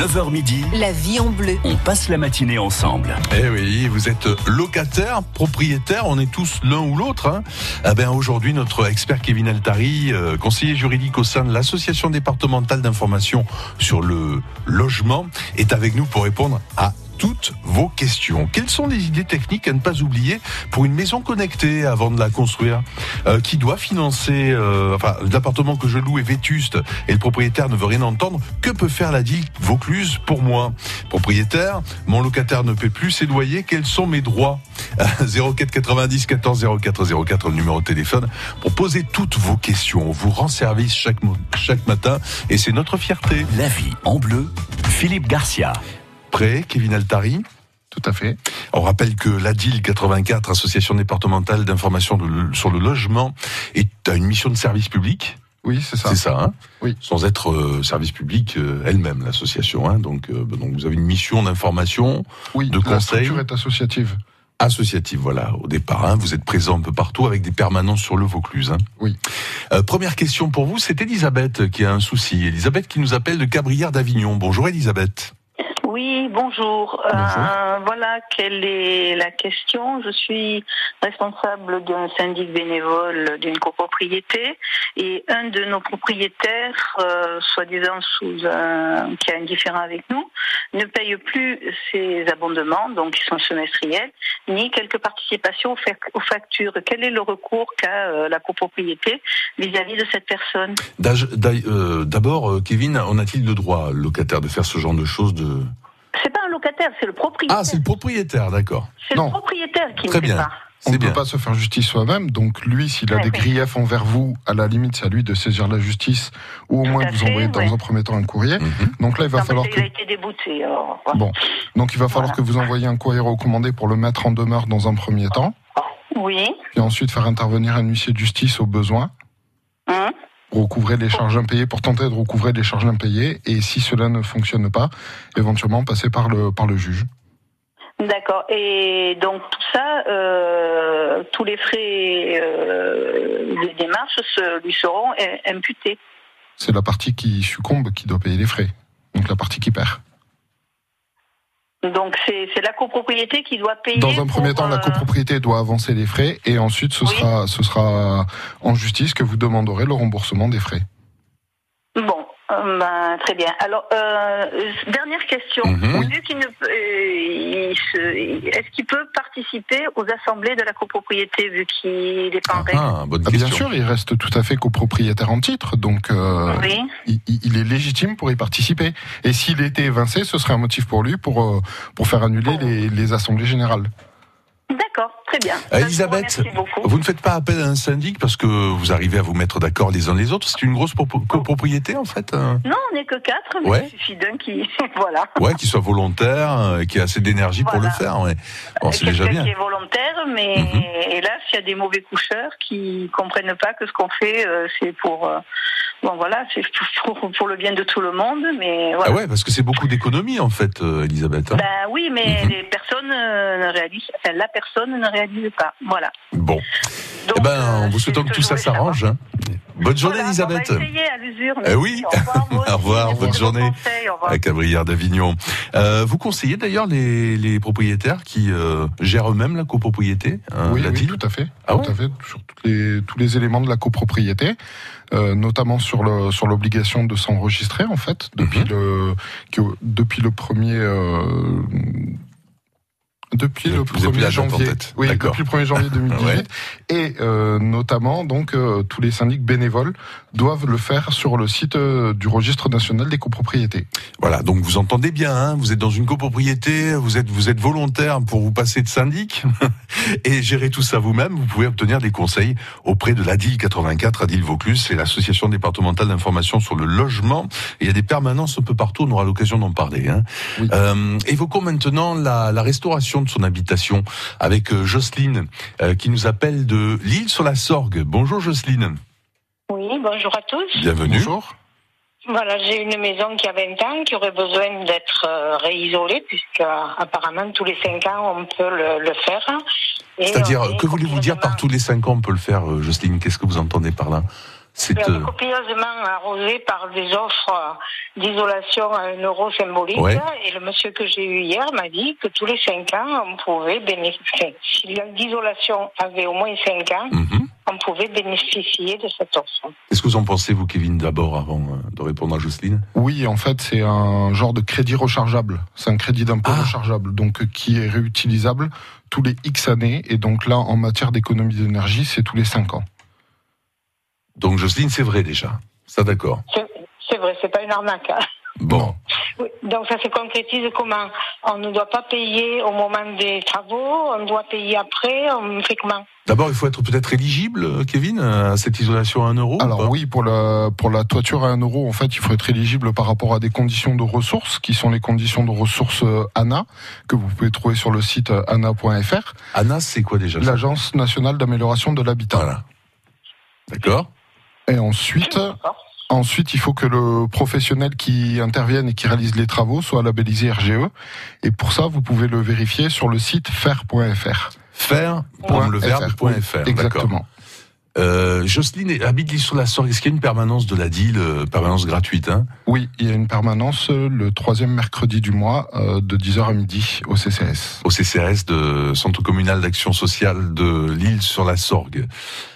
9h midi, La vie en bleu. on passe la matinée ensemble. Eh oui, vous êtes locataire, propriétaire, on est tous l'un ou l'autre. Hein. Eh ben aujourd'hui, notre expert Kevin Altari, euh, conseiller juridique au sein de l'association départementale d'information sur le logement, est avec nous pour répondre à toutes vos questions. Quelles sont les idées techniques à ne pas oublier pour une maison connectée avant de la construire Euh, Qui doit financer euh, Enfin, l'appartement que je loue est vétuste et le propriétaire ne veut rien entendre. Que peut faire la DIL Vaucluse pour moi? Propriétaire, mon locataire ne paie plus ses loyers. Quels sont mes droits? 04 90 14 04 04 le numéro de téléphone pour poser toutes vos questions. On vous rend service chaque, chaque matin et c'est notre fierté. La vie en bleu, Philippe Garcia. Prêt, Kevin Altari Tout à fait. On rappelle que l'ADIL 84, Association départementale d'information sur le logement, est à une mission de service public. Oui, c'est ça. C'est ça, hein Oui. Sans être euh, service public euh, elle-même, l'association. Hein donc, euh, donc vous avez une mission d'information Oui, de la conseil. structure est associative. associative, voilà, au départ. hein. Vous êtes présent un peu partout avec des permanences sur le Vaucluse. Hein. Oui. Première question pour vous, c'est Elisabeth qui a un souci. Elisabeth qui nous appelle de Cabrières d'Avignon. Bonjour Elisabeth. Oui, bonjour. Euh, voilà quelle est la question. Je suis responsable d'un syndic bénévole d'une copropriété et un de nos propriétaires, euh, soi-disant sous un, qui a un différent avec nous, ne paye plus ses abondements, donc qui sont semestriels, ni quelques participations aux fac- aux factures. Quel est le recours qu'a euh, la copropriété vis-à-vis de cette personne? D'abord, Kevin, en a-t-il le droit, le locataire, de faire ce genre de choses de... C'est pas un locataire, c'est le propriétaire. Ah, c'est le propriétaire, d'accord. c'est le propriétaire qui Très ne bien. pas. On ne peut pas se faire justice soi-même, donc lui, s'il a Ouais, des griefs envers vous, à la limite, c'est à lui de saisir la justice, ou au Tout moins de vous fait, envoyer dans ouais. un premier temps un courrier. Mhm. Donc là, il va Non, falloir que... qu'il a été débouté. alors, voilà. Bon, donc il va falloir Voilà. que vous envoyiez un courrier recommandé pour le mettre en demeure dans un premier temps, Oui. puis ensuite faire intervenir un huissier de justice au besoin, Hein? Recouvrer les charges impayées pour tenter de recouvrer les charges impayées, et si cela ne fonctionne pas, éventuellement passer par le, par le juge. D'accord. Et donc tout ça, euh, tous les frais euh, des démarches se, lui seront imputés. C'est la partie qui succombe qui doit payer les frais, donc la partie qui perd. Donc c'est c'est la copropriété qui doit payer. Dans un premier temps, la euh, copropriété doit avancer les frais et ensuite ce Oui. sera ce sera en justice que vous demanderez le remboursement des frais. Bon, euh, ben, très bien. Alors euh, dernière question. Mhm. Vu qu'il ne peut, euh, est-ce qu'il peut participer aux assemblées de la copropriété vu qu'il n'est pas en règle Ah, bonne Ah, bien sûr, il reste tout à fait copropriétaire en titre, donc euh, Oui. il, est légitime pour y participer. Et s'il était évincé, ce serait un motif pour lui pour pour faire annuler les, les assemblées générales. D'accord, très bien. Euh, vous Elisabeth. Vous ne faites pas appel à un syndic parce que vous arrivez à vous mettre d'accord les uns les autres? C'est une grosse propo- copropriété en fait. euh Non, on n'est que quatre, mais Ouais. il suffit d'un qui. voilà. Ouais, qui soit volontaire, euh, qui a assez d'énergie pour le faire. Ouais. Bon, c'est déjà bien. qui est volontaire, mais Mhm. hélas, il y a des mauvais coucheurs qui comprennent pas que ce qu'on fait, euh, c'est pour. euh, bon, voilà, c'est pour, pour le bien de tout le monde, mais voilà. Ah ouais, parce que c'est beaucoup d'économies en fait, euh, Elisabeth. hein. Ben oui, mais les personnes euh, ne réalisent, enfin, la personne ne réalise pas. Voilà. Bon, Donc, eh ben, euh, en vous c'est souhaitant que tout ça s'arrange. hein. Bonne journée, Voilà, Elisabeth. On va essayer à l'usure. Eh oui. Au revoir, vous Au bonne journée. conseils, au revoir. À Cabrières d'Avignon. Euh, vous conseillez d'ailleurs les, les propriétaires qui euh, gèrent eux-mêmes la copropriété, hein, oui, la oui, tout à fait. Ah tout ouais à fait. Sur tous les, tous les éléments de la copropriété, euh, notamment sur le sur l'obligation de s'enregistrer en fait depuis Mhm. le que, depuis le premier. Depuis le avez plus la 1er date en janvier, oui, depuis le 1er janvier 2018, Ouais. et euh, notamment donc euh, tous les syndics bénévoles doivent le faire sur le site euh, du registre national des copropriétés. Voilà, donc vous entendez bien, hein, vous êtes dans une copropriété, vous êtes vous êtes volontaire pour vous passer de syndic et gérer tout ça vous-même. Vous pouvez obtenir des conseils auprès de l'ADIL 84, ADIL Vaucluse, c'est l'association départementale d'information sur le logement. Et il y a des permanences un peu partout, on aura l'occasion d'en parler. Hein. Oui. Euh, évoquons maintenant la, la restauration de son habitation avec euh, Jocelyne euh, qui nous appelle de l'île sur la Sorgue. Bonjour Jocelyne, Oui, bonjour à tous. bienvenue. Bonjour. Voilà, j'ai une maison qui a 20 ans, qui aurait besoin d'être euh, réisolée, puisque euh, apparemment tous les 5 ans on peut le, le faire. C'est-à-dire, que voulez-vous dire par tous les cinq ans on peut le faire, euh, Jocelyne? Qu'est-ce que vous entendez par là? Euh, copieusement arrosée par des offres d'isolation à un euro symbolique. Ouais. Et le monsieur que j'ai eu hier m'a dit que tous les cinq ans, on pouvait bénéficier. Si l'isolation avait au moins cinq ans, mhm. on pouvait bénéficier de cette offre. Qu'est-ce que vous en pensez, vous, Kevin, d'abord, avant euh, de répondre à Jocelyne? Oui, en fait, c'est un genre de crédit rechargeable. C'est un crédit d'impôt Ah. rechargeable, donc euh, qui est réutilisable tous les X années. Et donc là, en matière d'économie d'énergie, c'est tous les 5 ans. Donc, Jocelyne, c'est vrai déjà. Ça, d'accord. C'est vrai, c'est pas une arnaque. hein. Bon. Oui, Donc ça se concrétise comment? On ne doit pas payer au moment des travaux, on doit payer après, on fait comment? D'abord, il faut être peut-être éligible, Kevin, à cette isolation à 1 euro Alors oui, pour la, pour la toiture à 1 euro, en fait, il faut être éligible par rapport à des conditions de ressources, qui sont les conditions de ressources euh, ANA, que vous pouvez trouver sur le site euh, ana.fr, Anna, c'est quoi déjà l'Agence nationale d'amélioration de l'habitat. Voilà. D'accord Et ensuite, ensuite, il faut que le professionnel qui intervienne et qui réalise les travaux soit labellisé RGE. Et pour ça, vous pouvez le vérifier sur le site fer.fr. .fr. D'accord. Exactement. Euh, Jocelyne habite l'île sur la Sorgue? Est-ce qu'il y a une permanence de la DIL, euh, permanence gratuite hein? Oui, il y a une permanence euh, le troisième mercredi du mois euh, de 10h à midi au CCS. au CCRS de Centre communal d'action sociale de l'île sur la Sorgue.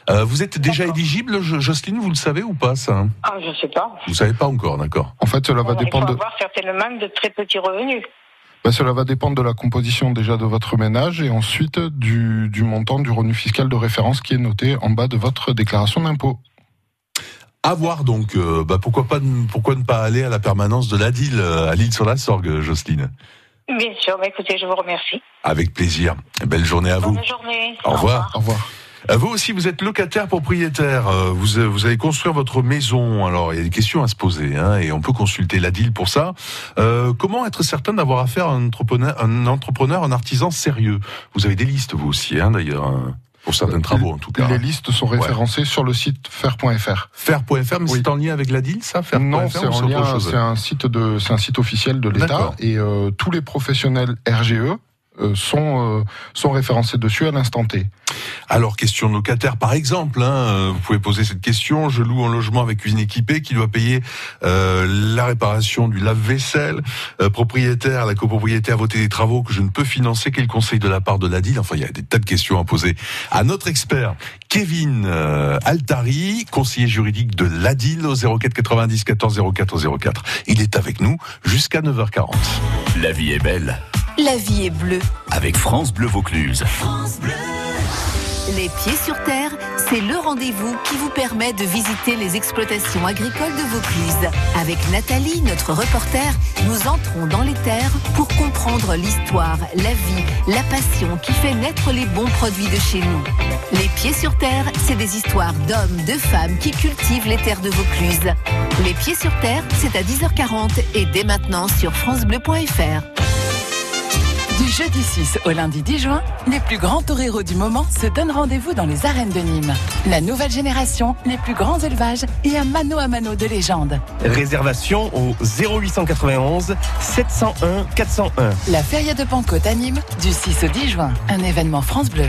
Euh, vous êtes déjà éligible, Jo- Jocelyne, vous le savez ou pas ça hein? Ah, je sais pas. Vous savez pas encore, d'accord En fait, cela va Il faut dépendre de, avoir certainement de très petits revenus. Bah, cela va dépendre de la composition déjà de votre ménage et ensuite du, du montant du revenu fiscal de référence qui est noté en bas de votre déclaration d'impôt. À voir donc, euh, bah, pourquoi, pas, ne- pourquoi ne pas aller à la permanence de la DIL euh, à l'île sur la Sorgue, Jocelyne? Bien sûr, mais écoutez, je vous remercie. Avec plaisir. Belle journée à vous. Bonne journée. Au revoir. Au revoir. Euh, Vous aussi, vous êtes locataire propriétaire. euh, Vous, euh, vous allez construire votre maison. Alors, il y a des questions à se poser, hein, et on peut consulter la DIL pour ça. Euh, comment être certain d'avoir affaire à un entrepreneur, un entrepreneur, un artisan sérieux? Vous avez des listes, vous aussi, hein, d'ailleurs, hein, pour certains travaux, en tout cas. Les listes sont référencées sur le site fer.fr. Faire.fr, mais Oui. c'est en lien avec la DIL, ça Non, c'est en lien, c'est un site de, c'est un site officiel de l'État et euh, tous les professionnels RGE sont euh, sont référencés dessus à l'instant T. Alors, question de locataire, par exemple, hein, euh, vous pouvez poser cette question. Je loue un logement avec cuisine équipée qui doit payer euh, la réparation du lave-vaisselle. Euh, propriétaire, la copropriété a voté des travaux que je ne peux financer. Quel conseil de la part de la DIL Enfin, il y a des tas de questions à poser à notre expert, Kevin euh, Altari, conseiller juridique de l'ADIL au 04 90 14 04 04. Il est avec nous jusqu'à 9h40. La vie est belle La vie est bleue. avec France Bleu Vaucluse. Les pieds sur terre, c'est le rendez-vous qui vous permet de visiter les exploitations agricoles de Vaucluse. Avec Nathalie, notre reporter, nous entrons dans les terres pour comprendre l'histoire, la vie, la passion qui fait naître les bons produits de chez nous. Les pieds sur terre, c'est des histoires d'hommes, de femmes qui cultivent les terres de Vaucluse. Les pieds sur terre, c'est à 10h40 et dès maintenant sur francebleu.fr. Du jeudi 6 au lundi 10 juin, les plus grands toreros du moment se donnent rendez-vous dans les arènes de Nîmes. La nouvelle génération, les plus grands élevages et un mano à mano de légende. Réservation au 0891 701 401. La Feria de Pentecôte à Nîmes, du 6 au 10 juin. Un événement France Bleu.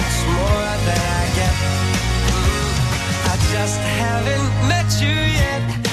Much more than I get. Mm. I just haven't met you yet.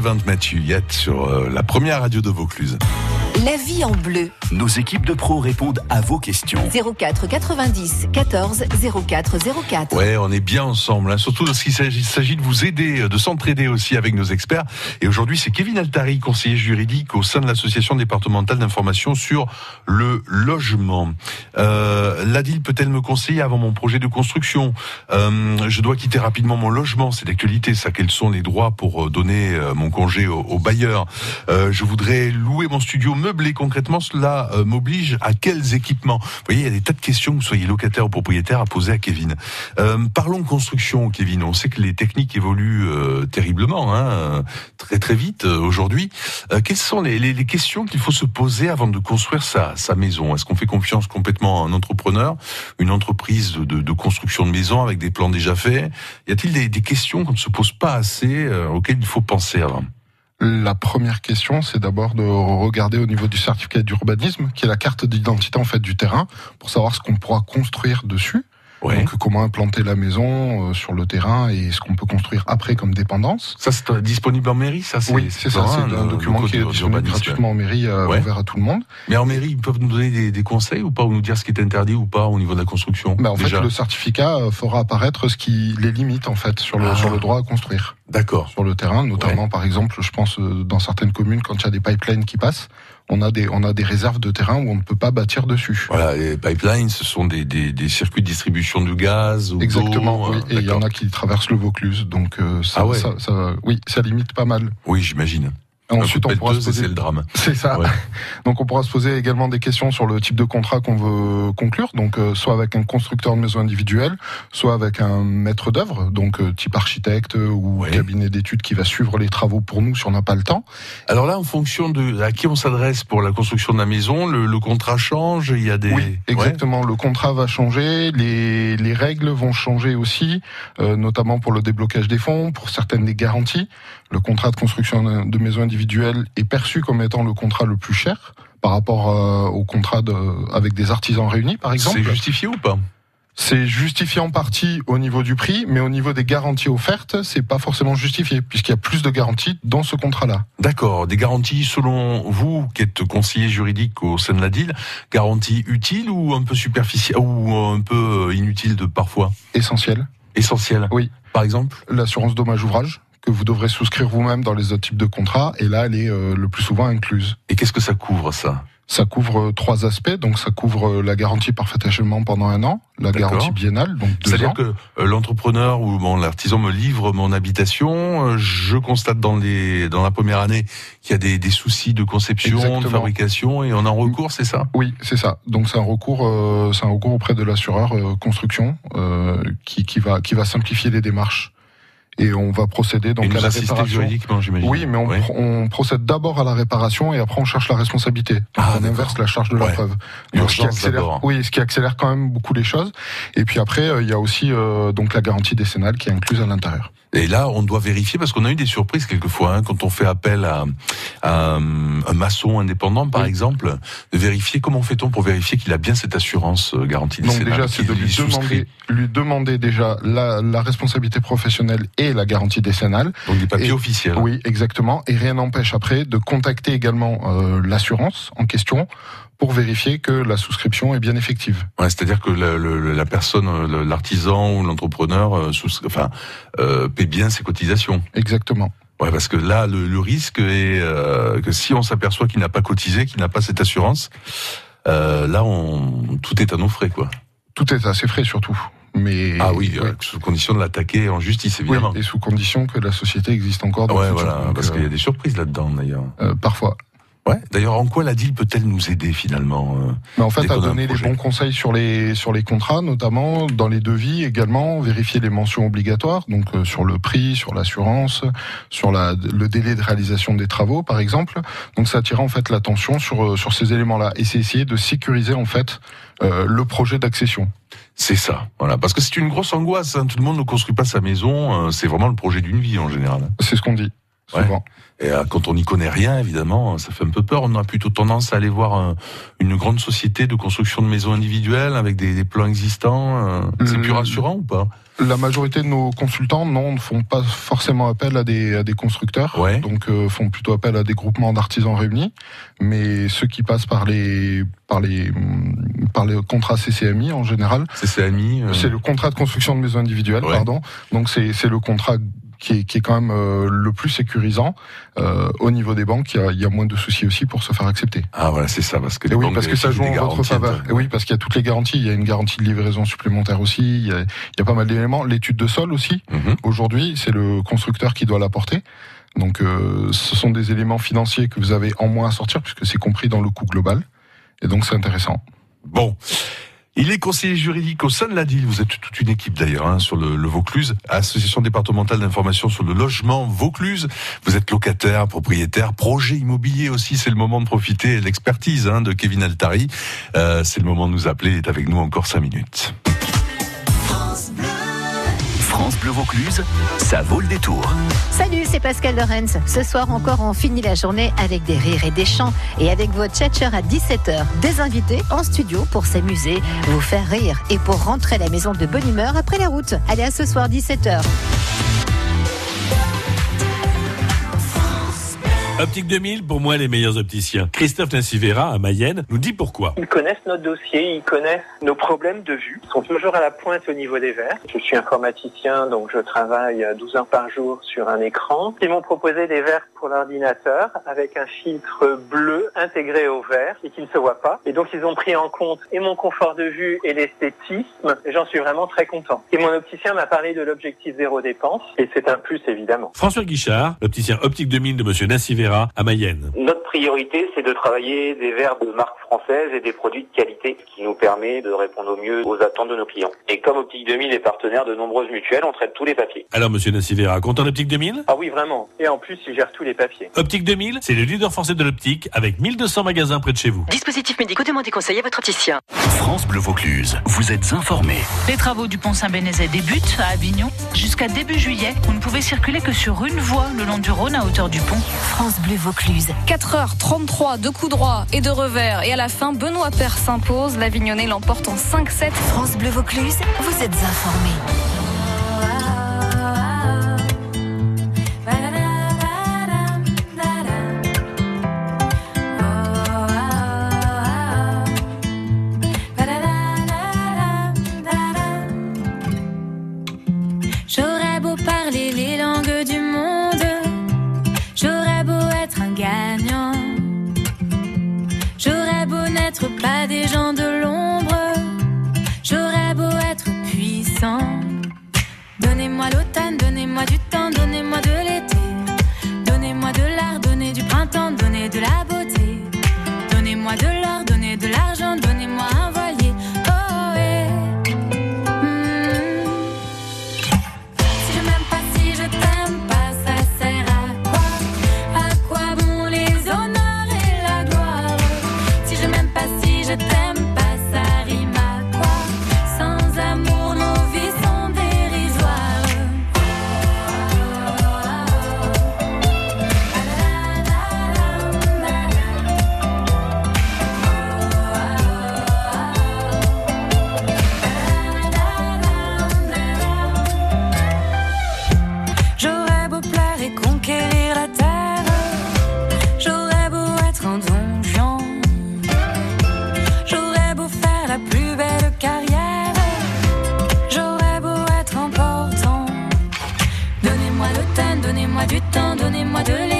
Event Mathieu Yet sur euh, la première radio de Vaucluse. La vie en bleu. Nos équipes de pros répondent à vos questions. 04 90 14 04 04. Ouais, on est bien ensemble, hein, surtout lorsqu'il s'agit, de vous aider, de s'entraider aussi avec nos experts. Et aujourd'hui, c'est Kevin Altari, conseiller juridique au sein de l'association départementale d'information sur le logement. Euh, L'ADIL peut-elle me conseiller avant mon projet de construction? Euh, Je dois quitter rapidement mon logement, c'est d'actualité ça. Quels sont les droits pour euh, donner euh, mon congé au, au bailleur? Euh, Je voudrais louer mon studio meublé. Concrètement, cela euh, m'oblige à quels équipements? Vous voyez, il y a des tas de questions, que vous soyez locataire ou propriétaire, à poser à Kevin. Euh, parlons construction, Kevin. On sait que les techniques évoluent euh, terriblement, hein, très très vite euh, aujourd'hui. Quelles sont les, questions qu'il faut se poser avant de construire sa, maison? Est-ce qu'on fait confiance complètement à un entrepreneur, une entreprise de, construction de maison avec des plans déjà faits? Y a-t-il des, des questions qu'on ne se pose pas assez, auxquelles il faut penser avant La première question, c'est d'abord de regarder au niveau du certificat d'urbanisme, qui est la carte d'identité en fait du terrain, pour savoir ce qu'on pourra construire dessus. Ouais. Donc comment implanter la maison euh, sur le terrain et ce qu'on peut construire après comme dépendance. Ça, c'est euh, disponible en mairie, ça Oui, c'est ça, c'est un le document qui est disponible gratuitement en mairie, euh, Ouais. ouvert à tout le monde. Mais en mairie, ils peuvent nous donner des, des conseils ou pas, ou nous dire ce qui est interdit ou pas au niveau de la construction Bah, en fait, le certificat euh, fera apparaître ce qui les limite en fait sur le Ah. sur le droit à construire D'accord. sur le terrain, notamment par exemple, je pense euh, dans certaines communes quand il y a des pipelines qui passent, on a des on a des réserves de terrain où on ne peut pas bâtir dessus. Voilà, les pipelines, ce sont des, des, des circuits de distribution de gaz ou Exactement, oui. euh, Et il y en a qui traversent le Vaucluse, donc euh, ça, Ah ouais. ça, ça- oui, ça limite pas mal. Oui, j'imagine. Ensuite, on pourra se poser. c'est le drame. C'est ça. Ouais. Donc, on pourra se poser également des questions sur le type de contrat qu'on veut conclure. Donc, euh, soit avec un constructeur de maison individuelle, soit avec un maître d'œuvre, donc euh, type architecte ou Ouais. cabinet d'études qui va suivre les travaux pour nous si on n'a pas le temps. Alors là, en fonction de à qui on s'adresse pour la construction de la maison, le, le contrat change. Il y a des. Oui, Ouais. exactement. Le contrat va changer, les, les règles vont changer aussi, euh, notamment pour le déblocage des fonds, pour certaines des garanties. Le contrat de construction de maison individuelle est perçu comme étant le contrat le plus cher par rapport euh, au contrat de, avec des artisans réunis, par exemple. C'est justifié ou pas? C'est justifié en partie au niveau du prix, mais au niveau des garanties offertes, c'est pas forcément justifié, puisqu'il y a plus de garanties dans ce contrat-là. D'accord. Des garanties, selon vous, qui êtes conseiller juridique au sein de la DIL, garanties utiles ou un peu superficielles ou un peu inutiles de parfois? Essentiel. Essentielles? Oui. Par exemple? L'assurance dommage ouvrage que vous devrez souscrire vous-même dans les autres types de contrats, et là, elle est euh, le plus souvent incluse. Et qu'est-ce que ça couvre ça? Ça couvre trois aspects, donc ça couvre la garantie parfait achèvement pendant un an, la garantie biennale, donc deux C'est-à-dire ans. que euh, l'entrepreneur ou bon, l'artisan me livre mon habitation, euh, je constate dans les dans la première année qu'il y a des, des soucis de conception, de fabrication et on en recours, c'est ça? Oui, c'est ça. Donc c'est un recours, euh, c'est un recours auprès de l'assureur euh, construction euh, qui, qui va qui va simplifier les démarches et on va procéder donc Et à la réparation. juridiquement. Oui, mais on, Ouais. pr- on procède d'abord à la réparation et après on cherche la responsabilité. Ah, on inverse la charge de la Ouais. preuve. Donc, ce qui accélère, oui, ce qui accélère quand même beaucoup les choses. Et puis après, euh, il y a aussi euh, donc la garantie décennale qui est incluse à l'intérieur. Et là, on doit vérifier parce qu'on a eu des surprises quelquefois hein, quand on fait appel à, à, un maçon indépendant, par Oui. exemple, de vérifier comment fait-on pour vérifier qu'il a bien cette assurance euh, garantie Donc déjà, c'est de lui demander, lui demander déjà la, la responsabilité professionnelle et la garantie décennale. donc des papiers Et- officiels. Oui, exactement. Et rien n'empêche après de contacter également euh, l'assurance en question pour vérifier que la souscription est bien effective. Ouais, C'est-à-dire que la personne, l'artisan ou l'entrepreneur, euh, enfin, euh, paie bien ses cotisations. Exactement. Ouais, parce que là, le, le risque est euh, que si on s'aperçoit qu'il n'a pas cotisé, qu'il n'a pas cette assurance, euh, là, on, tout est à nos frais, quoi. Tout est assez frais surtout. Mais ah oui, ouais. sous condition de l'attaquer en justice, Oui, évidemment. et sous condition que la société existe encore. dans ouais, le voilà, parce qu'il y a des surprises là-dedans, d'ailleurs. euh, parfois. Ouais. D'ailleurs, en quoi la deal peut-elle nous aider finalement euh Mais en fait, à donner les bons conseils sur les sur les contrats, notamment dans les devis également, vérifier les mentions obligatoires, donc euh, sur le prix, sur l'assurance, sur la, le délai de réalisation des travaux, par exemple. Donc, ça attire en fait l'attention sur euh, sur ces éléments-là, et c'est essayer de sécuriser en fait euh, le projet d'accession. C'est ça, voilà, parce que c'est une grosse angoisse. hein. Tout le monde ne construit pas sa maison. euh, c'est vraiment le projet d'une vie en général. C'est ce qu'on dit Ouais. souvent. Et euh, quand on n'y connaît rien, évidemment, ça fait un peu peur. On a plutôt tendance à aller voir un- une grande société de construction de maisons individuelles avec des, des plans existants. euh, c'est plus Euh, rassurant ou pas? La majorité de nos consultants, non, ne font pas forcément appel à des, à des constructeurs, Ouais. donc euh, font plutôt appel à des groupements d'artisans réunis. Mais ceux qui passent par les, par les, hum, par les contrats CCMI en général, C'est CMI. euh, c'est le contrat de construction de maison individuelle, Ouais. pardon. Donc c'est c'est le contrat qui est, qui est quand même euh, le plus sécurisant euh, au niveau des banques. Il y, a, il y a moins de soucis aussi pour se faire accepter. Ah voilà, c'est ça, parce que les oui, banques parce que ça joue en votre faveur. Et oui, parce qu'il y a toutes les garanties. Il y a une garantie de livraison supplémentaire aussi. Il y a, il y a pas mal d'éléments. L'étude de sol aussi. Mhm. Aujourd'hui, c'est le constructeur qui doit l'apporter. Donc, euh, ce sont des éléments financiers que vous avez en moins à sortir puisque c'est compris dans le coût global. Et donc, c'est intéressant. Bon. Il est conseiller juridique au sein de la DIL. Vous êtes toute une équipe d'ailleurs hein, sur le, le Vaucluse, association départementale d'information sur le logement Vaucluse. Vous êtes locataire, propriétaire, projet immobilier aussi. C'est le moment de profiter de l'expertise hein, de Kevin Altari. Euh, c'est le moment de nous appeler. Il est avec nous encore cinq minutes. Bleu Vaucluse, ça vaut le détour. Salut, c'est Pascal Lorenz. Ce soir encore, on finit la journée avec des rires et des chants et avec votre tchatcher à 17h. Des invités en studio pour s'amuser, vous faire rire et pour rentrer à la maison de bonne humeur après la route. Allez, à ce soir 17h. Optique 2000, pour moi, les meilleurs opticiens. Christophe Nassivera, à Mayenne, nous dit pourquoi. Ils connaissent notre dossier, ils connaissent nos problèmes de vue. Ils sont toujours à la pointe au niveau des verres. Je suis informaticien, donc je travaille 12 heures par jour sur un écran. Ils m'ont proposé des verres pour l'ordinateur avec un filtre bleu intégré au verre et qui ne se voit pas. Et donc ils ont pris en compte et mon confort de vue et l'esthétisme. J'en suis vraiment très content. Et mon opticien m'a parlé de l'objectif zéro dépense et c'est un plus évidemment. François Guichard, l'opticien Optique 2000 de Monsieur Nassivera, à Mayenne. Notre priorité, c'est de travailler des verres de marque française et des produits de qualité, ce qui nous permet de répondre au mieux aux attentes de nos clients. Et comme Optique 2000 est partenaire de nombreuses mutuelles, on traite tous les papiers. Alors, Monsieur Nassivera, content d'Optique 2000 Ah oui, vraiment. Et en plus, il gère tous les papiers. Optique 2000, c'est le leader français de l'optique avec 1200 magasins près de chez vous. Dispositifs médicaux, demandez conseil à votre opticien. France Bleu Vaucluse, vous êtes informés. Les travaux du pont Saint-Bénézet débutent à Avignon. Jusqu'à début juillet, vous ne pouvez circuler que sur une voie le long du Rhône à hauteur du pont. France Bleu Vaucluse. 4h33 de coups droits et de revers. Et à la fin, Benoît Père s'impose. L'Avignonnais l'emporte en 5-7. France Bleu Vaucluse, vous êtes informés. donnez-moi du temps, donnez-moi de l'énergie.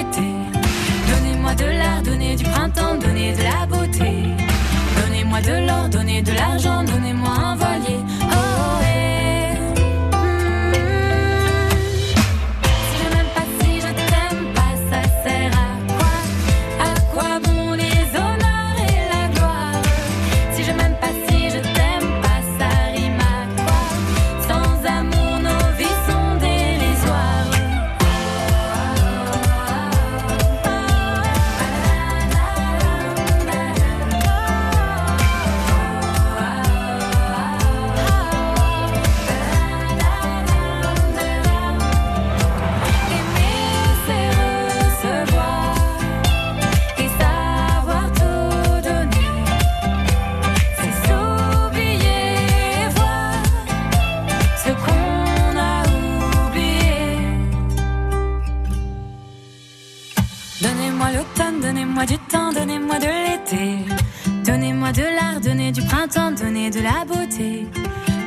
Donnez-moi de l'art, donnez du printemps, donnez de la beauté.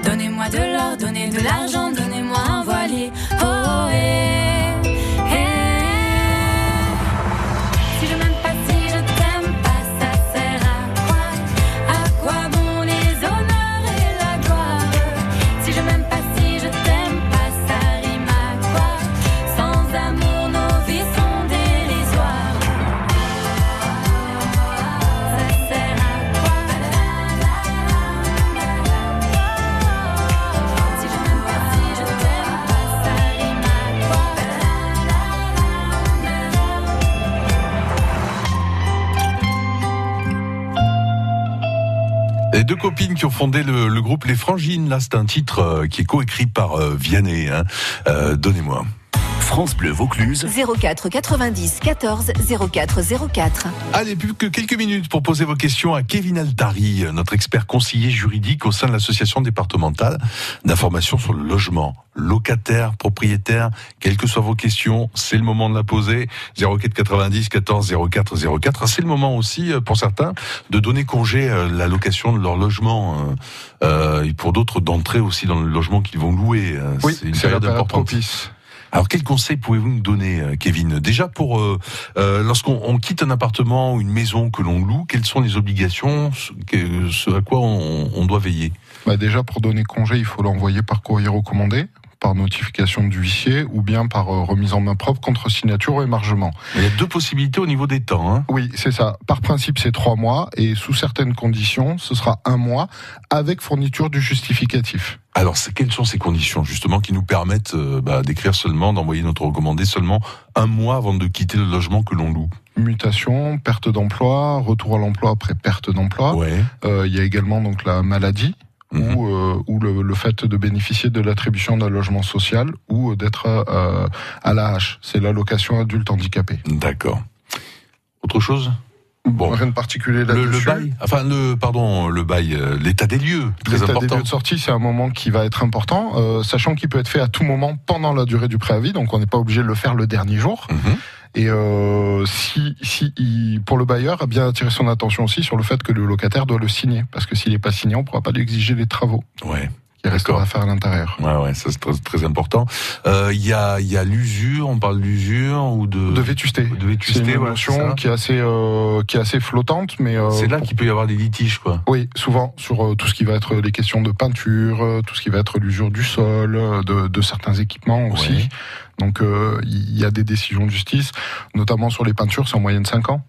Donnez-moi de l'or, donnez de l'argent, donnez-moi un voilier. Oh. Eh. Deux copines qui ont fondé le, groupe Les Frangines, là c'est un titre euh, qui est coécrit par euh, Vianney. Hein. Euh, Donnez-moi. France Bleu Vaucluse. 04 90 14 04 04. Allez, plus que quelques minutes pour poser vos questions à Kevin Altari, notre expert conseiller juridique au sein de l'association départementale d'information sur le logement. Locataire, propriétaire, quelles que soient vos questions, c'est le moment de la poser. 04 90 14 04 04. C'est le moment aussi, euh, pour certains, de donner congé à la location de leur logement. euh, euh, et pour d'autres, d'entrer aussi dans le logement qu'ils vont louer. euh, Oui, c'est une période importante. propice. Alors, quel conseil pouvez-vous nous donner, euh, Kevin? Déjà, pour euh, euh, lorsqu'on on quitte un appartement ou une maison que l'on loue, quelles sont les obligations, ce à quoi on, on doit veiller? Bah déjà, pour donner congé, il faut l'envoyer par courrier recommandé, par notification du huissier, ou bien par euh, remise en main propre contre signature ou émargement. Il y a deux possibilités au niveau des temps. Hein. Oui, c'est ça. Par principe, c'est trois mois, et sous certaines conditions, ce sera un mois, avec fourniture du justificatif. Alors, quelles sont ces conditions justement qui nous permettent euh, bah, d'écrire seulement, d'envoyer notre recommandé seulement un mois avant de quitter le logement que l'on loue? Mutation, perte d'emploi, retour à l'emploi après perte d'emploi. Euh, il y a également donc la maladie. Mhm. Ou, euh, ou le, le fait de bénéficier de l'attribution d'un logement social ou euh, d'être euh, à l'AH, c'est l'allocation adulte handicapé. D'accord. Autre chose? Bon. Rien de particulier Le, le là-dessus. bail, enfin le pardon, le bail, euh, l'état des lieux, très L'état des important. lieux de sortie, c'est un moment qui va être important, euh, sachant qu'il peut être fait à tout moment pendant la durée du préavis, donc on n'est pas obligé de le faire le dernier jour. Mhm. Et euh, si, si pour le bailleur, a bien attirer son attention aussi sur le fait que le locataire doit le signer, parce que s'il n'est pas signé, on ne pourra pas lui exiger les travaux. Ouais. Qui restera à faire à l'intérieur. Ouais, ouais, ça c'est très, très important. Euh, Il y a, il y a l'usure, on parle d'usure ou de De vétusté. de C'est vétusté. une voilà, notion c'est qui est assez, euh, qui est assez flottante, mais euh, C'est là pour- qu'il peut y avoir des litiges, quoi. Oui, souvent sur euh, tout ce qui va être les questions de peinture, euh, tout ce qui va être l'usure du sol, euh, de, de certains équipements aussi. Ouais. Donc euh, il y a des décisions de justice, notamment sur les peintures, c'est en moyenne 5 ans.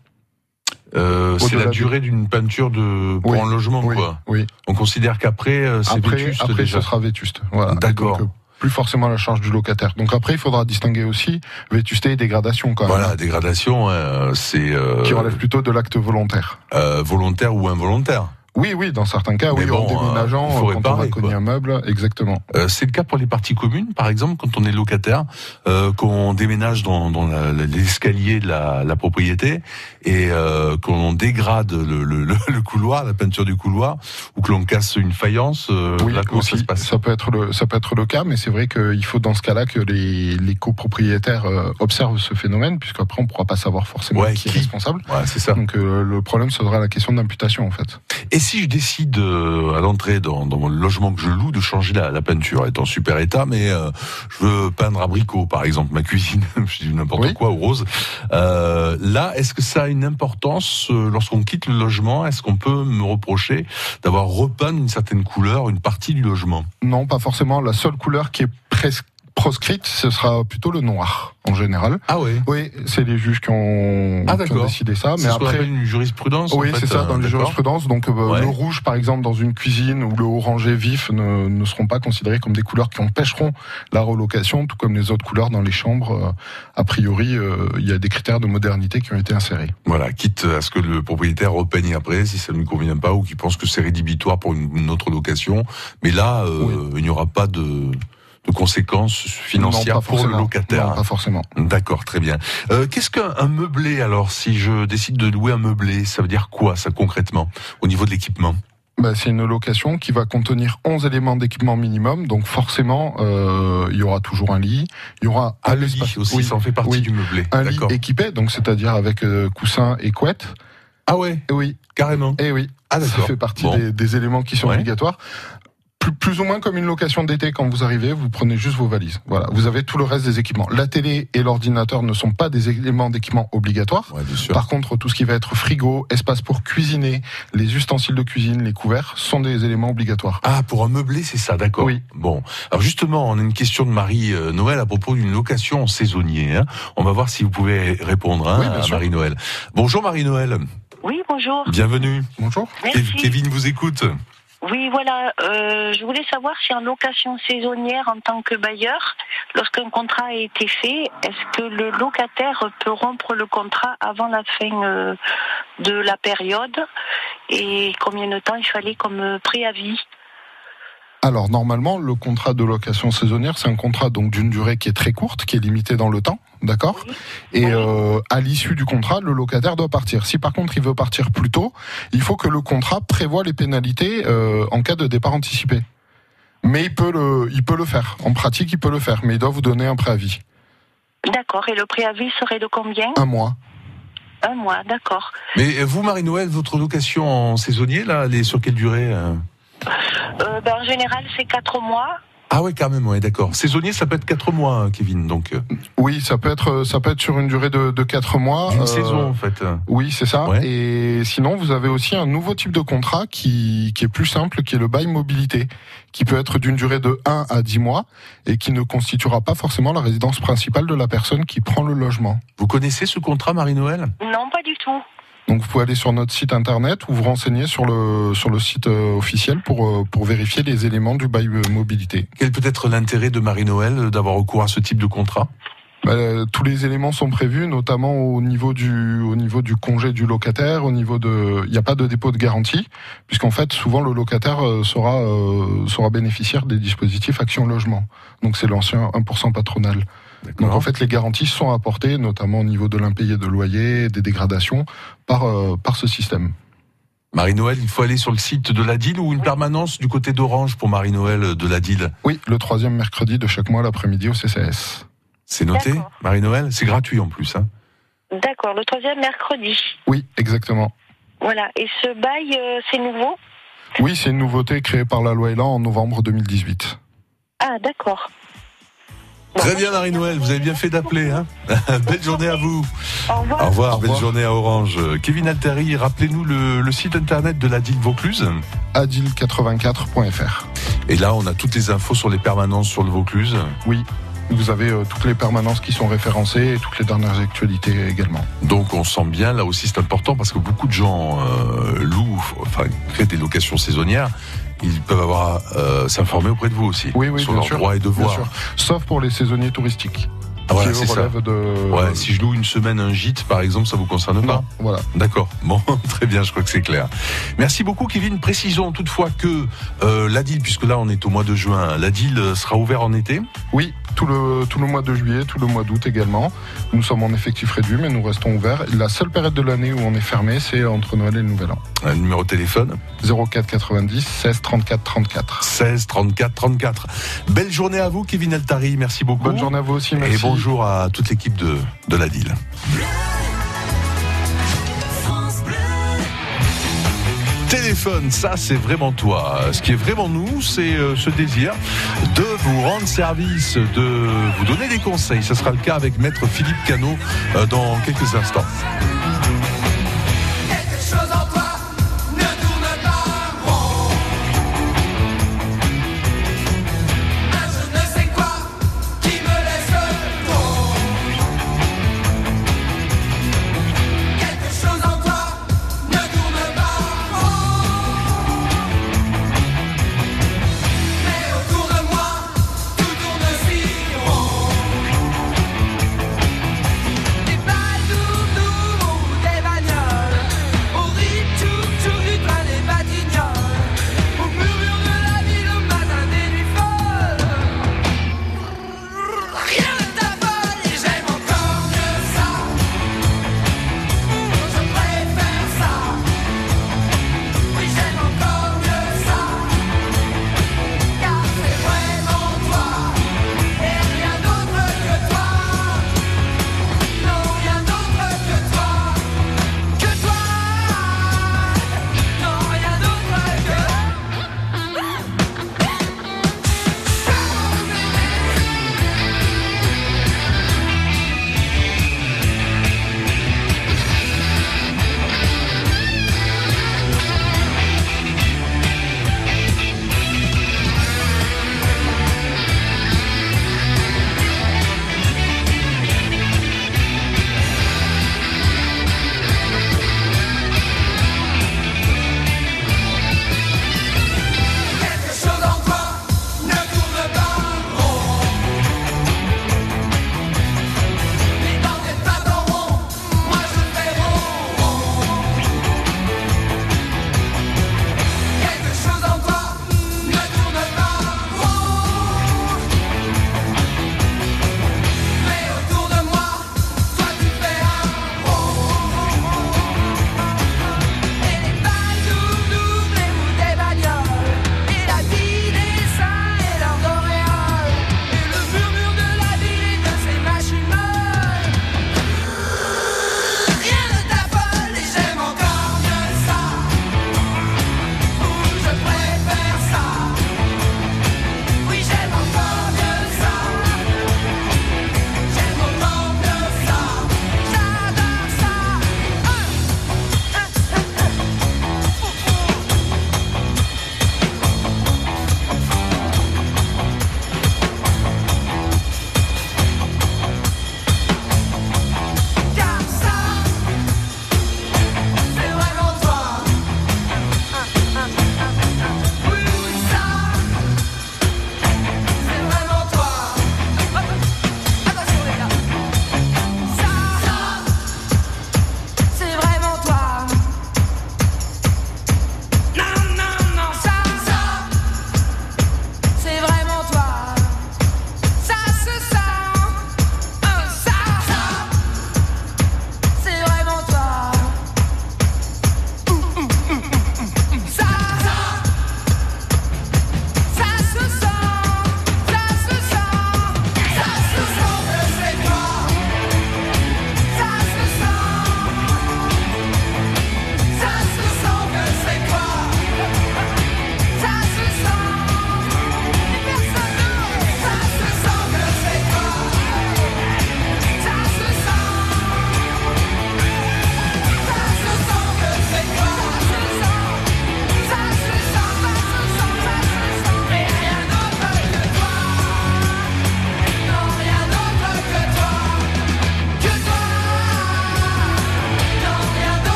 Euh, c'est la du- durée d'une peinture de pour Oui, un logement, oui, quoi. Oui. On considère qu'après euh, c'est vétuste après déjà. ce sera vétuste. Voilà. D'accord. Euh, plus forcément la charge du locataire. Donc après, il faudra distinguer aussi vétusté et dégradation quand même. Voilà, dégradation, euh, c'est euh, Qui relève plutôt de l'acte volontaire. euh, volontaire ou involontaire. Oui, oui, dans certains cas, Mais oui, bon, en déménageant, euh, il faut quand on va cogner un meuble, exactement. Euh, c'est le cas pour les parties communes, par exemple, quand on est locataire, euh, qu'on déménage dans, dans l'escalier de la, la propriété et euh, qu'on dégrade le, le, le- le couloir, la peinture du couloir, ou que l'on casse une faïence. euh, Oui, là, comment ça aussi, se passe? ça peut être le ça peut être le cas, mais c'est vrai qu'il faut dans ce cas-là que les, les copropriétaires euh, observent ce phénomène, puisqu'après on pourra pas savoir forcément Ouais, qui, est responsable. Ouais, c'est ça. Donc euh, le problème sera la question d'imputation en fait. Et si je décide à l'entrée dans, dans mon logement que je loue de changer la, la peinture, elle est en super état, mais je veux peindre abricot, par exemple, ma cuisine, je dis n'importe quoi, ou rose. Là, est-ce que ça a une importance euh, lorsqu'on quitte le logement Est-ce qu'on peut me reprocher d'avoir repeint d'une certaine couleur une partie du logement? Non, pas forcément. La seule couleur qui est presque proscrite, ce sera plutôt le noir en général. Ah oui. Oui, c'est les juges qui ont, Ah qui ont décidé ça. Mais après, une jurisprudence. en Oui, fait, c'est ça, euh, dans les jurisprudences. Donc, euh, Ouais. le rouge, par exemple, dans une cuisine ou le orangé vif ne, ne seront pas considérés comme des couleurs qui empêcheront la relocation, tout comme les autres couleurs dans les chambres. Euh, A priori, euh, il y a des critères de modernité qui ont été insérés. Voilà, quitte à ce que le propriétaire repeigne après si ça ne lui convient pas ou qu'il pense que c'est rédhibitoire pour une, une autre location. Mais là, euh, il n'y aura pas de, de conséquences financières Non, pour le locataire. Non, pas forcément. D'accord, très bien. Euh, Qu'est-ce qu'un un meublé alors Si je décide de louer un meublé, ça veut dire quoi ça concrètement au niveau de l'équipement? Bah, c'est une location qui va contenir 11 éléments d'équipement minimum, donc forcément, euh, il y aura toujours un lit, il y aura Ah, un le lit aussi, ça en fait partie du meublé. Un lit équipé, donc c'est-à-dire avec euh, coussin et couette. Ah ouais? Oui. Carrément Et oui. Ah Ça fait partie Bon. des, des éléments qui sont Ouais. obligatoires. Plus, plus ou moins comme une location d'été, quand vous arrivez, vous prenez juste vos valises. Voilà, vous avez tout le reste des équipements. La télé et l'ordinateur ne sont pas des éléments d'équipement obligatoires. Ouais, bien sûr. Par contre, tout ce qui va être frigo, espace pour cuisiner, les ustensiles de cuisine, les couverts, sont des éléments obligatoires. Ah, pour un meublé, c'est ça, d'accord. Oui. Bon. Alors justement, on a une question de Marie-Noël à propos d'une location en saisonnier. hein. On va voir si vous pouvez répondre hein, Oui, à sûr. Marie-Noël. Bonjour Marie-Noël. Oui, bonjour. Bienvenue. Bonjour. Merci. Kev- Kevin vous écoute. Oui, voilà. euh, je voulais savoir si en location saisonnière, en tant que bailleur, lorsqu'un contrat a été fait, est-ce que le locataire peut rompre le contrat avant la fin euh, de la période et combien de temps il fallait comme euh, préavis? Alors normalement, le contrat de location saisonnière, c'est un contrat donc d'une durée qui est très courte, qui est limitée dans le temps, d'accord? Et euh, à l'issue du contrat, le locataire doit partir. Si par contre il veut partir plus tôt, il faut que le contrat prévoit les pénalités euh, en cas de départ anticipé. Mais il peut le, il peut le faire. En pratique, il peut le faire, mais il doit vous donner un préavis, D'accord. Et le préavis serait de combien? Un mois. Un mois, d'accord. Mais vous, Marie-Noël, votre location en saisonnier, là, elle est sur quelle durée euh ben, en général, c'est quatre mois. Ah ouais, quand même, ouais, d'accord. Saisonnier, ça peut être quatre mois, hein, Kevin. Donc, euh, Oui, ça peut être, ça peut être sur une durée de, de 4 mois. d'une euh, saison, en fait. Oui, c'est ça. Ouais. Et sinon, vous avez aussi un nouveau type de contrat qui, qui est plus simple, qui est le bail mobilité, qui peut être d'une durée de 1 à 10 mois et qui ne constituera pas forcément la résidence principale de la personne qui prend le logement. Vous connaissez ce contrat, Marie-Noël? Non, pas du tout. Donc vous pouvez aller sur notre site internet ou vous renseigner sur le, sur le site euh, officiel pour, euh, pour vérifier les éléments du bail euh, mobilité. Quel peut être l'intérêt de Marie-Noël d'avoir recours à ce type de contrat? Euh, tous les éléments sont prévus, notamment au niveau du au niveau du congé du locataire, au niveau de, il n'y a pas de dépôt de garantie, puisqu'en fait souvent le locataire sera euh, sera bénéficiaire des dispositifs Action Logement. Donc c'est l'ancien 1% patronal. Donc en fait les garanties sont apportées, notamment au niveau de l'impayé de loyer, des dégradations, par euh, par ce système. Marie-Noël, il faut aller sur le site de la DIL ou une permanence du côté d'Orange pour Marie-Noël de la DIL Oui, le troisième mercredi de chaque mois l'après-midi au CCS. C'est noté, D'accord. Marie-Noël? C'est gratuit en plus. Hein D'accord. Le troisième mercredi. Oui, exactement. Voilà. Et ce bail, euh, c'est nouveau? Oui, c'est une nouveauté créée par la loi Elan en novembre 2018. Ah, d'accord. Très bien Marie-Noël, vous avez bien fait d'appeler. Hein belle journée à vous. Au revoir. Au revoir, Au belle revoir. journée à Orange. Kevin Alteri, rappelez-nous le, le site internet de la DIL Vaucluse. adil84.fr. Et là, on a toutes les infos sur les permanences sur le Vaucluse. Oui, vous avez euh, toutes les permanences qui sont référencées et toutes les dernières actualités également. Donc on sent bien, là aussi c'est important parce que beaucoup de gens euh, louent, enfin créent des locations saisonnières. Ils peuvent avoir euh, s'informer auprès de vous aussi Oui, oui, sur leurs sûr, droits et bien devoirs. sûr. Sauf pour les saisonniers touristiques. Ah, voilà, qui c'est ça. relèvent de... Ouais, si je loue une semaine un gîte, par exemple, ça vous concerne pas Non, voilà. D'accord. Bon, très bien, je crois que c'est clair. Merci beaucoup, Kevin. Précisons toutefois que euh, la DIL, puisque là on est au mois de juin, la DIL euh, sera ouverte en été. Oui, tout le, tout le mois de juillet, tout le mois d'août également. Nous sommes en effectif réduit, mais nous restons ouverts. La seule période de l'année où on est fermé, c'est entre Noël et le Nouvel An. Un numéro de téléphone 04 90 16 34 34. 16 34 34. Belle journée à vous, Kevin Altari. Merci beaucoup. Bonne journée à vous aussi, merci. Et bonjour à toute l'équipe de, la DIL. Téléphone, ça c'est vraiment toi. Ce qui est vraiment nous, c'est euh, ce désir de vous rendre service, de vous donner des conseils. Ce sera le cas avec Maître Philippe Cano euh, dans quelques instants.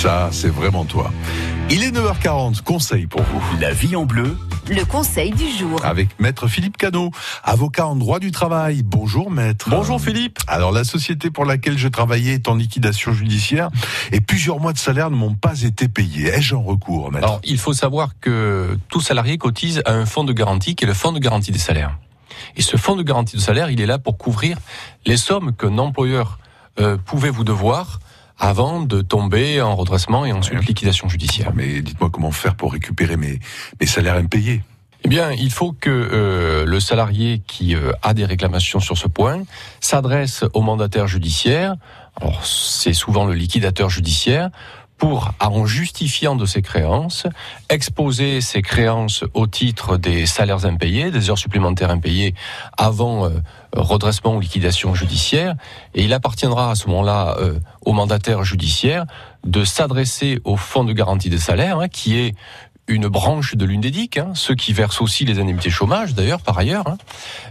Ça, c'est vraiment toi. Il est 9h40, conseil pour vous. La vie en bleu. Le conseil du jour. Avec maître Philippe Cano, avocat en droit du travail. Bonjour maître. Bonjour Philippe. Alors la société pour laquelle je travaillais est en liquidation judiciaire et plusieurs mois de salaire ne m'ont pas été payés. Ai-je un recours maître Alors il faut savoir que tout salarié cotise à un fonds de garantie qui est le fonds de garantie des salaires. Et ce fonds de garantie de salaire, il est là pour couvrir les sommes qu'un employeur euh, pouvait vous devoir avant de tomber en redressement et ensuite liquidation judiciaire. Mais dites-moi comment faire pour récupérer mes, mes salaires impayés. Eh bien, il faut que euh, le salarié qui euh, a des réclamations sur ce point s'adresse au mandataire judiciaire. Alors, c'est souvent le liquidateur judiciaire pour, en justifiant de ses créances, exposer ses créances au titre des salaires impayés, des heures supplémentaires impayées avant euh, redressement ou liquidation judiciaire. Et il appartiendra à ce moment-là euh, au mandataire judiciaire de s'adresser au fonds de garantie des salaires, hein, qui est une branche de l'UNDEDIC, hein, ceux qui versent aussi les indemnités chômage d'ailleurs par ailleurs. Hein.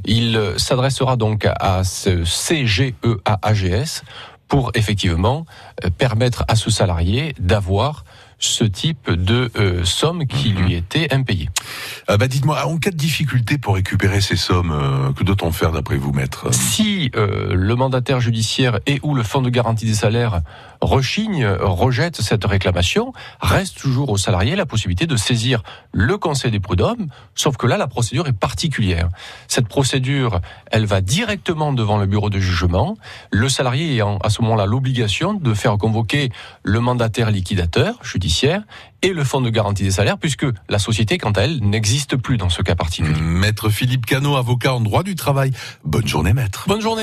Il euh, s'adressera donc à ce CGEAAGS pour effectivement euh, permettre à ce salarié d'avoir ce type de euh, somme qui lui était impayée. Euh, bah dites-moi, en cas de difficulté pour récupérer ces sommes, euh, que doit-on faire d'après vous, maître? Si euh, le mandataire judiciaire et ou le fonds de garantie des salaires rechigne, rejette cette réclamation, reste toujours au salarié la possibilité de saisir le Conseil des prud'hommes, sauf que là, la procédure est particulière. Cette procédure, elle va directement devant le bureau de jugement, le salarié ayant à ce moment-là l'obligation de faire convoquer le mandataire liquidateur judiciaire et le fonds de garantie des salaires, puisque la société, quant à elle, n'existe plus dans ce cas particulier. Maître Philippe Cano, avocat en droit du travail. Bonne journée, maître. Bonne journée.